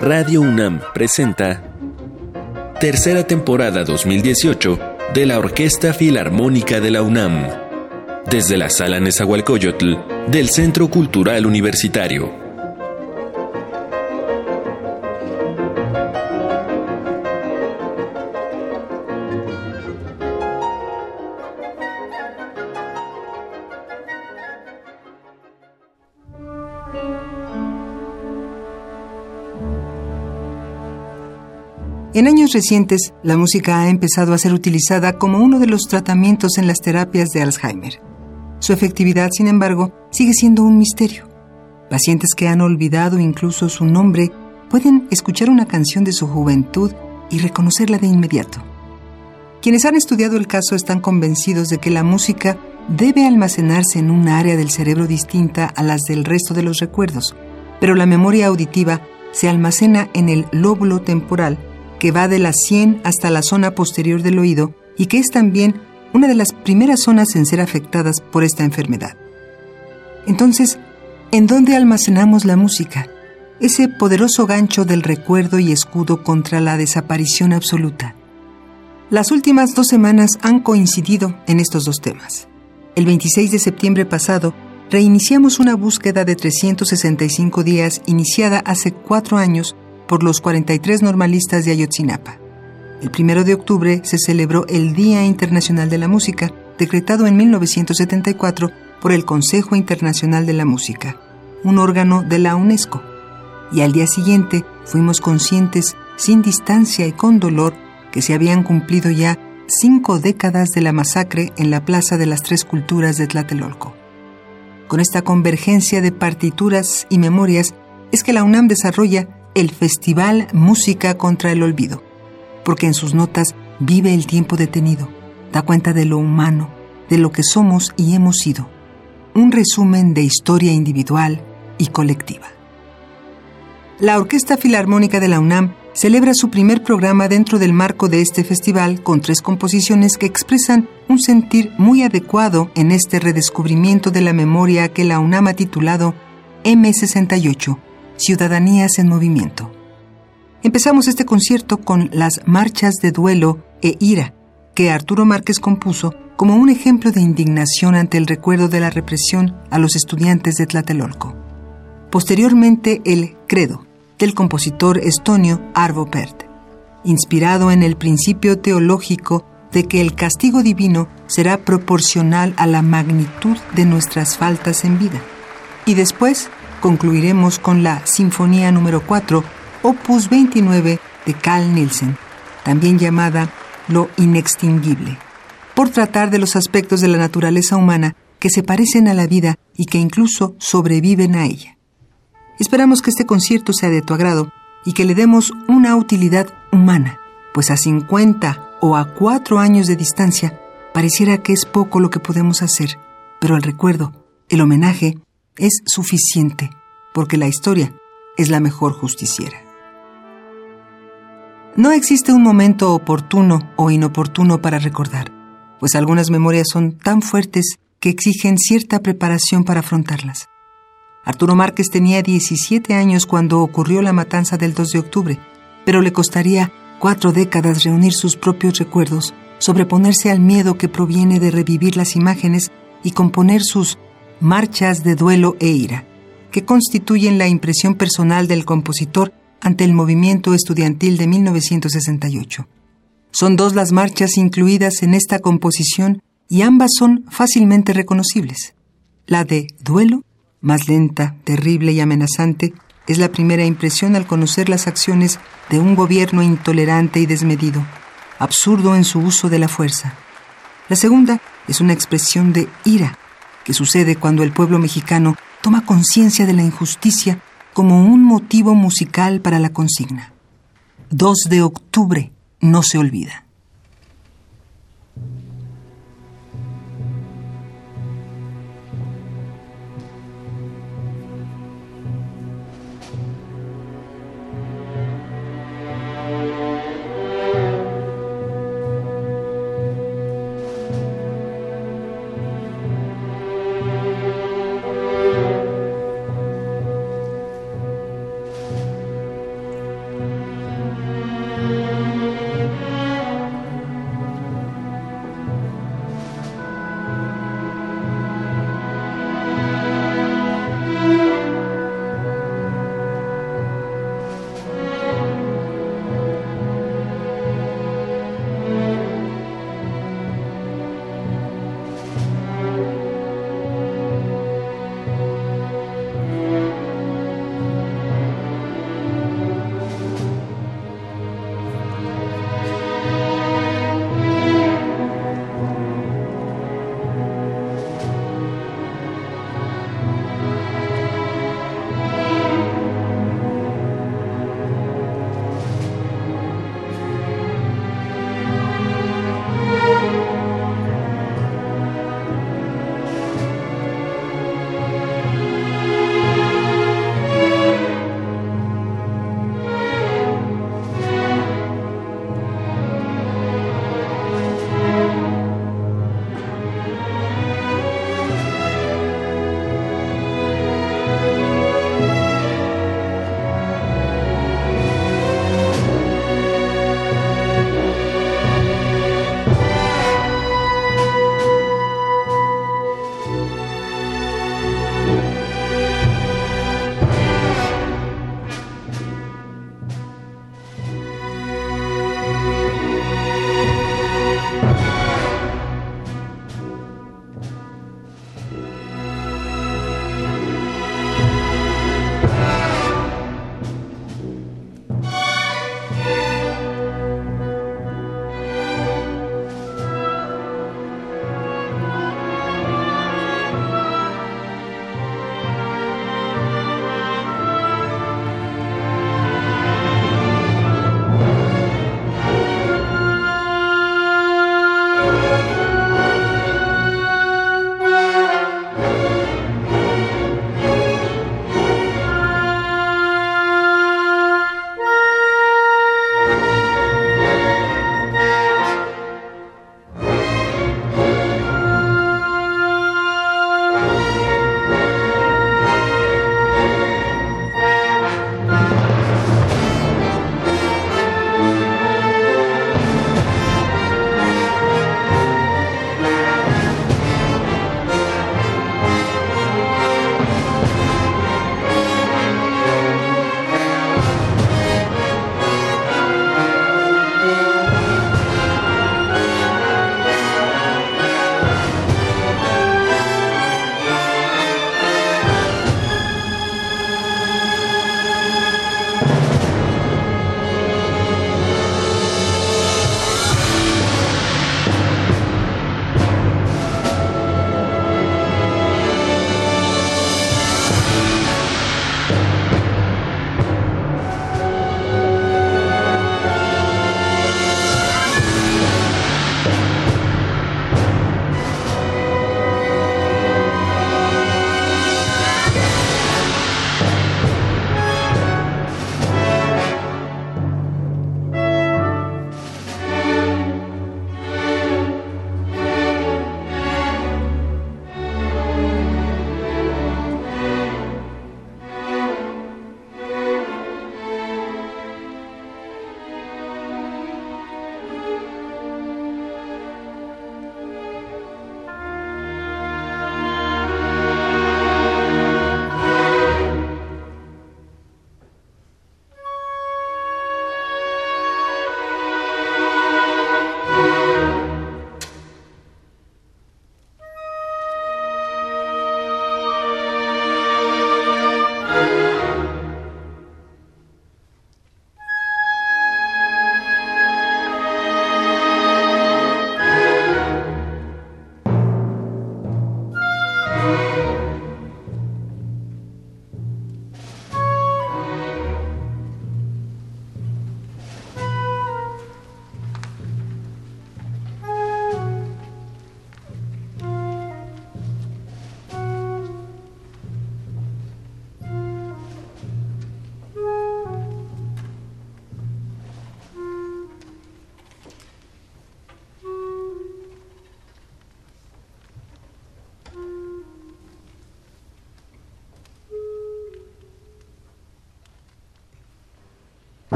Radio UNAM presenta Tercera temporada 2018 de la Orquesta Filarmónica de la UNAM. Desde la Sala Nezahualcóyotl del Centro Cultural Universitario. Recientes, la música ha empezado a ser utilizada como uno de los tratamientos en las terapias de Alzheimer. Su efectividad, sin embargo, sigue siendo un misterio. Pacientes que han olvidado incluso su nombre pueden escuchar una canción de su juventud y reconocerla de inmediato. Quienes han estudiado el caso están convencidos de que la música debe almacenarse en un área del cerebro distinta a las del resto de los recuerdos, pero la memoria auditiva se almacena en el lóbulo temporal que va de la sien hasta la zona posterior del oído y que es también una de las primeras zonas en ser afectadas por esta enfermedad. Entonces, ¿en dónde almacenamos la música? Ese poderoso gancho del recuerdo y escudo contra la desaparición absoluta. Las últimas dos semanas han coincidido en estos dos temas. El 26 de septiembre pasado, reiniciamos una búsqueda de 365 días iniciada hace cuatro años por los 43 normalistas de Ayotzinapa. El 1 de octubre se celebró el Día Internacional de la Música, decretado en 1974 por el Consejo Internacional de la Música, un órgano de la UNESCO. Y al día siguiente fuimos conscientes, sin distancia y con dolor, que se habían cumplido ya cinco décadas de la masacre en la Plaza de las Tres Culturas de Tlatelolco. Con esta convergencia de partituras y memorias es que la UNAM desarrolla el Festival Música contra el Olvido, porque en sus notas vive el tiempo detenido, da cuenta de lo humano, de lo que somos y hemos sido, un resumen de historia individual y colectiva. La Orquesta Filarmónica de la UNAM celebra su primer programa dentro del marco de este festival con tres composiciones que expresan un sentir muy adecuado en este redescubrimiento de la memoria que la UNAM ha titulado M68 Ciudadanías en Movimiento. Empezamos este concierto con las marchas de duelo e ira que Arturo Márquez compuso como un ejemplo de indignación ante el recuerdo de la represión a los estudiantes de Tlatelolco. Posteriormente el Credo del compositor estonio Arvo Pärt, inspirado en el principio teológico de que el castigo divino será proporcional a la magnitud de nuestras faltas en vida. Y después concluiremos con la Sinfonía número 4, opus 29 de Carl Nielsen, también llamada Lo Inextinguible, por tratar de los aspectos de la naturaleza humana que se parecen a la vida y que incluso sobreviven a ella. Esperamos que este concierto sea de tu agrado y que le demos una utilidad humana, pues a 50 o a 4 años de distancia pareciera que es poco lo que podemos hacer, pero el recuerdo, el homenaje, es suficiente, porque la historia es la mejor justiciera. No existe un momento oportuno o inoportuno para recordar, pues algunas memorias son tan fuertes que exigen cierta preparación para afrontarlas. Arturo Márquez tenía 17 años cuando ocurrió la matanza del 2 de octubre, pero le costaría cuatro décadas reunir sus propios recuerdos, sobreponerse al miedo que proviene de revivir las imágenes y componer sus marchas de duelo e ira, que constituyen la impresión personal del compositor ante el movimiento estudiantil de 1968. Son dos las marchas incluidas en esta composición y ambas son fácilmente reconocibles. La de duelo, más lenta, terrible y amenazante, es la primera impresión al conocer las acciones de un gobierno intolerante y desmedido, absurdo en su uso de la fuerza. La segunda es una expresión de ira, que sucede cuando el pueblo mexicano toma conciencia de la injusticia como un motivo musical para la consigna. 2 de octubre no se olvida.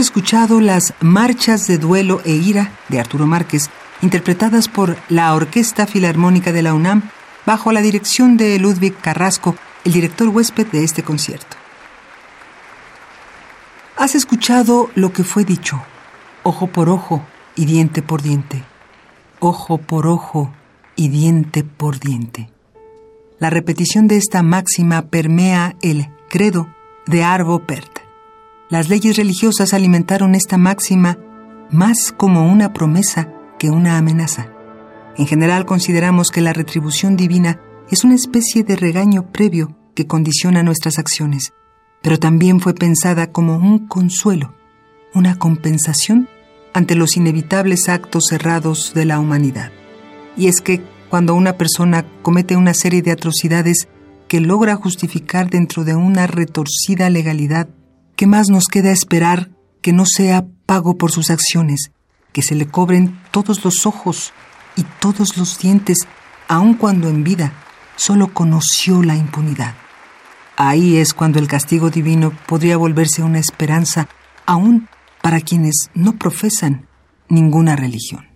Escuchado las Marchas de Duelo e Ira de Arturo Márquez, interpretadas por la Orquesta Filarmónica de la UNAM, bajo la dirección de Ludwig Carrasco, el director huésped de este concierto. Has escuchado lo que fue dicho, ojo por ojo y diente por diente, ojo por ojo y diente por diente. La repetición de esta máxima permea el credo de Arvo Pärt. Las leyes religiosas alimentaron esta máxima más como una promesa que una amenaza. En general consideramos que la retribución divina es una especie de regaño previo que condiciona nuestras acciones, pero también fue pensada como un consuelo, una compensación ante los inevitables actos cerrados de la humanidad. Y es que cuando una persona comete una serie de atrocidades que logra justificar dentro de una retorcida legalidad ¿Qué más nos queda esperar que no sea pago por sus acciones, que se le cobren todos los ojos y todos los dientes, aun cuando en vida solo conoció la impunidad? Ahí es cuando el castigo divino podría volverse una esperanza aún para quienes no profesan ninguna religión.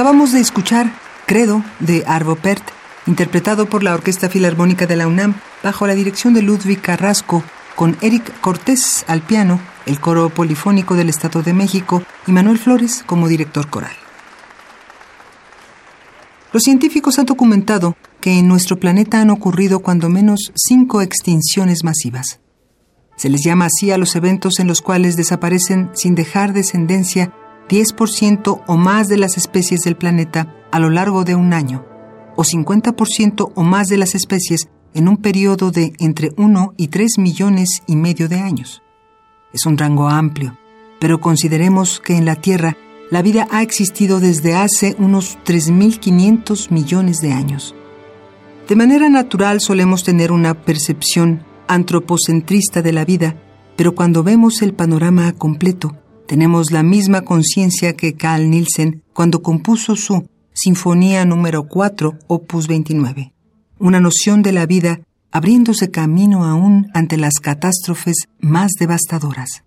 Acabamos de escuchar Credo de Arvo Pärt, interpretado por la Orquesta Filarmónica de la UNAM bajo la dirección de Ludwig Carrasco, con Eric Cortés al piano, el coro polifónico del Estado de México y Manuel Flores como director coral. Los científicos han documentado que en nuestro planeta han ocurrido cuando menos cinco extinciones masivas. Se les llama así a los eventos en los cuales desaparecen sin dejar descendencia 10% o más de las especies del planeta a lo largo de un año, o 50% o más de las especies en un periodo de entre 1 y 3 millones y medio de años. Es un rango amplio, pero consideremos que en la Tierra la vida ha existido desde hace unos 3.500 millones de años. De manera natural solemos tener una percepción antropocentrista de la vida, pero cuando vemos el panorama completo, tenemos la misma conciencia que Carl Nielsen cuando compuso su Sinfonía número 4, opus 29, una noción de la vida abriéndose camino aún ante las catástrofes más devastadoras.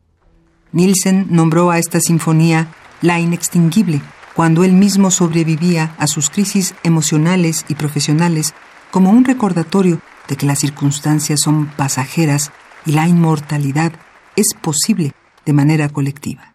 Nielsen nombró a esta sinfonía la inextinguible, cuando él mismo sobrevivía a sus crisis emocionales y profesionales como un recordatorio de que las circunstancias son pasajeras y la inmortalidad es posible de manera colectiva.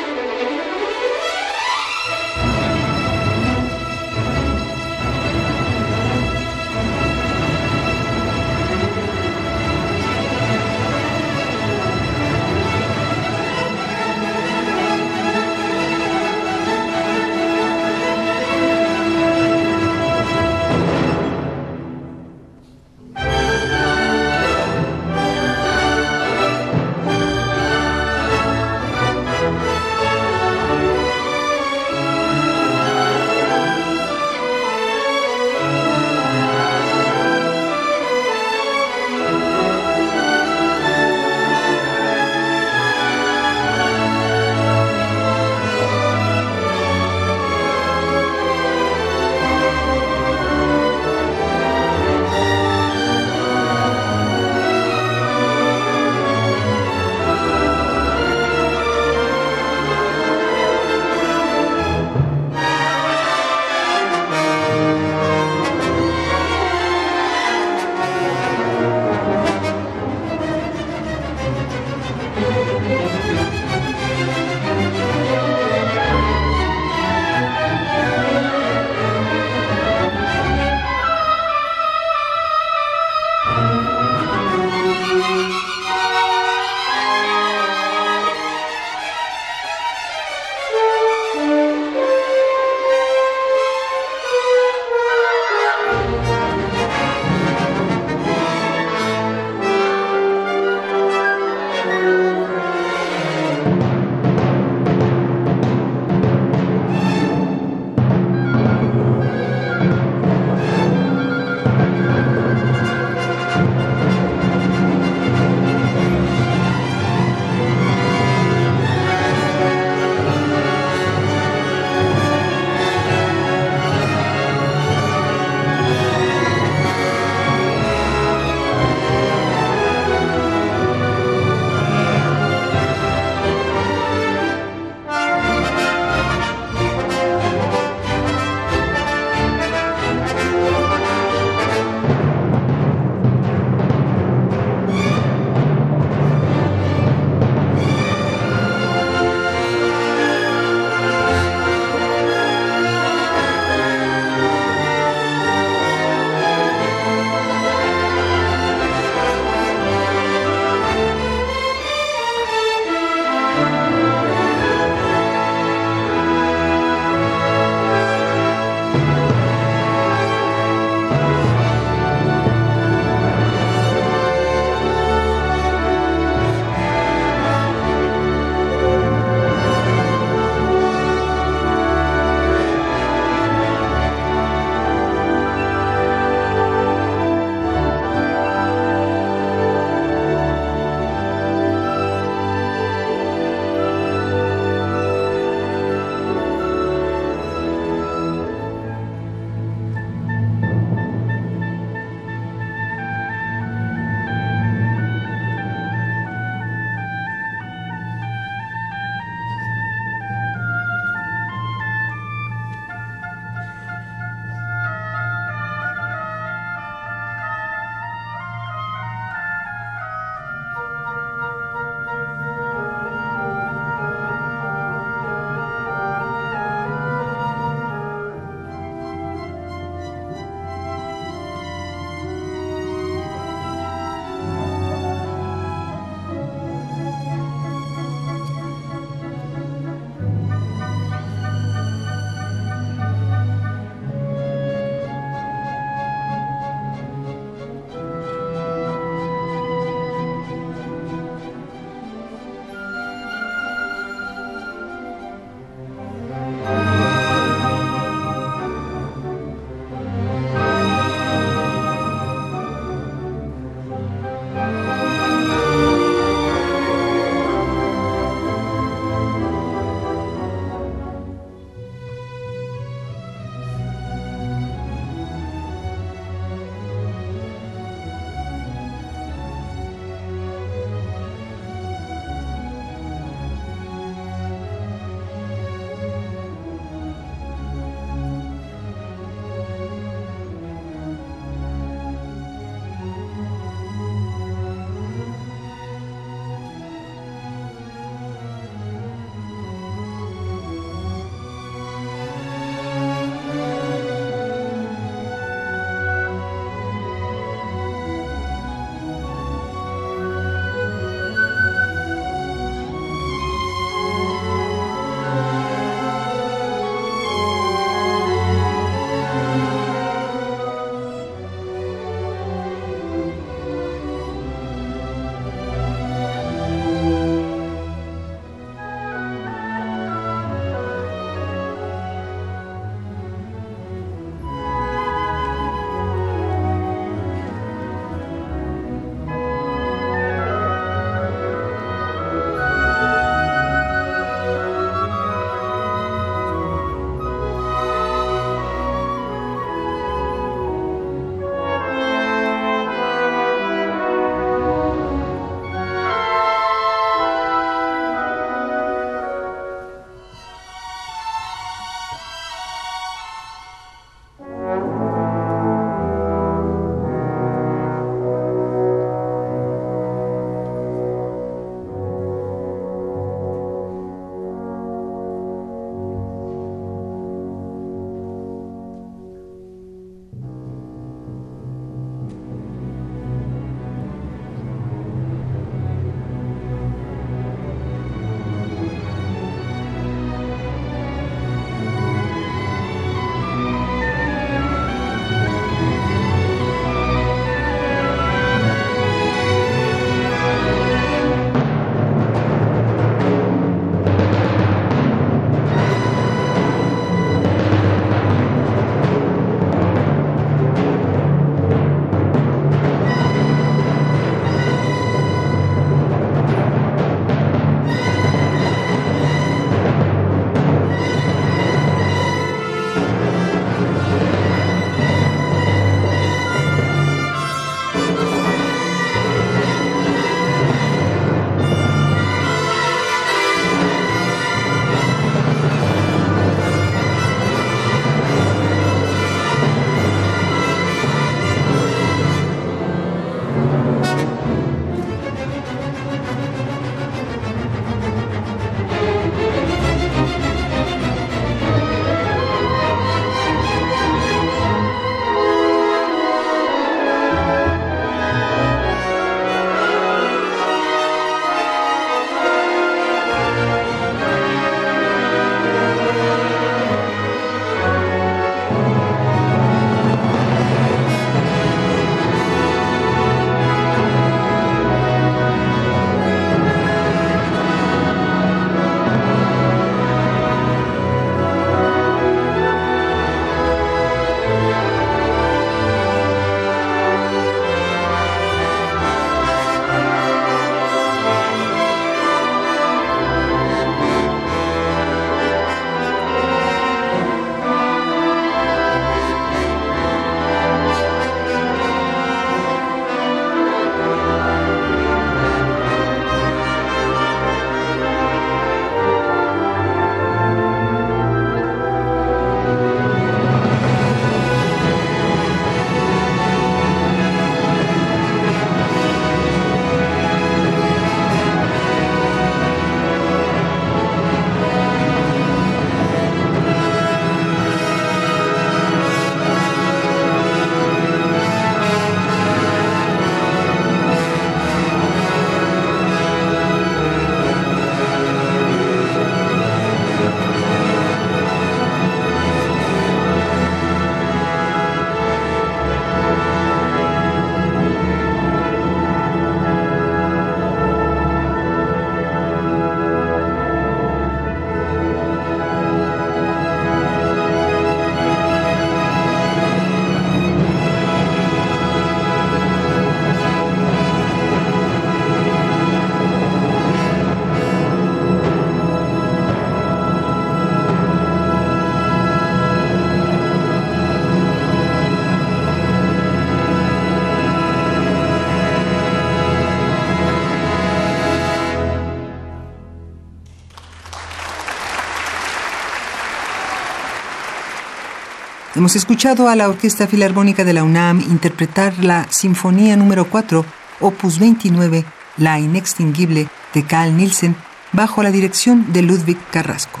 Hemos escuchado a la Orquesta Filarmónica de la UNAM interpretar la Sinfonía número 4, opus 29, La Inextinguible, de Carl Nielsen, bajo la dirección de Ludwig Carrasco.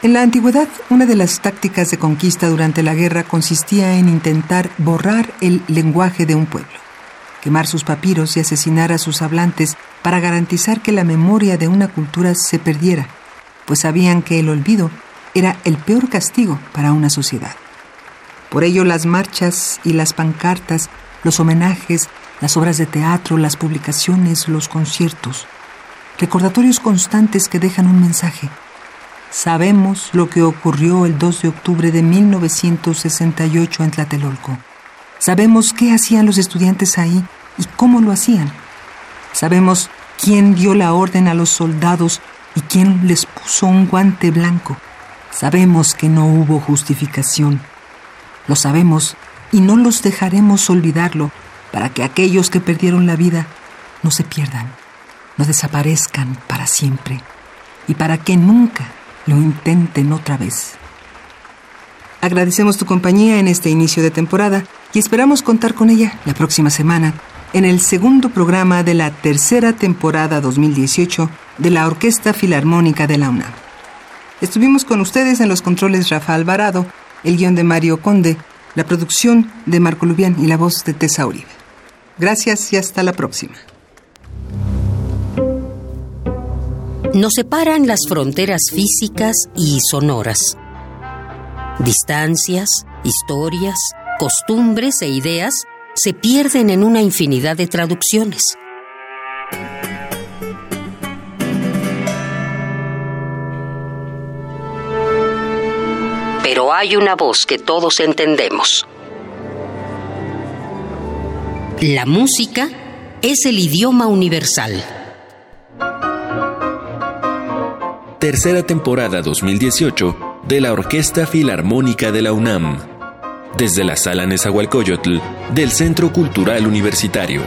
En la antigüedad, una de las tácticas de conquista durante la guerra consistía en intentar borrar el lenguaje de un pueblo, quemar sus papiros y asesinar a sus hablantes para garantizar que la memoria de una cultura se perdiera, pues sabían que el olvido era el peor castigo para una sociedad. Por ello las marchas y las pancartas, los homenajes, las obras de teatro, las publicaciones, los conciertos, recordatorios constantes que dejan un mensaje. Sabemos lo que ocurrió el 2 de octubre de 1968 en Tlatelolco. Sabemos qué hacían los estudiantes ahí y cómo lo hacían. Sabemos quién dio la orden a los soldados y quién les puso un guante blanco. Sabemos que no hubo justificación. Lo sabemos y no los dejaremos olvidarlo para que aquellos que perdieron la vida no se pierdan, no desaparezcan para siempre y para que nunca lo intenten otra vez. Agradecemos tu compañía en este inicio de temporada y esperamos contar con ella la próxima semana en el segundo programa de la tercera temporada 2018 de la Orquesta Filarmónica de la UNAM. Estuvimos con ustedes en los controles Rafa Alvarado, el guion de Mario Conde, la producción de Marco Lubián y la voz de Tessa Uribe. Gracias y hasta la próxima. Nos separan las fronteras físicas y sonoras. Distancias, historias, costumbres e ideas se pierden en una infinidad de traducciones. Pero hay una voz que todos entendemos. La música es el idioma universal. Tercera temporada 2018 de la Orquesta Filarmónica de la UNAM. Desde la Sala Nezahualcóyotl del Centro Cultural Universitario.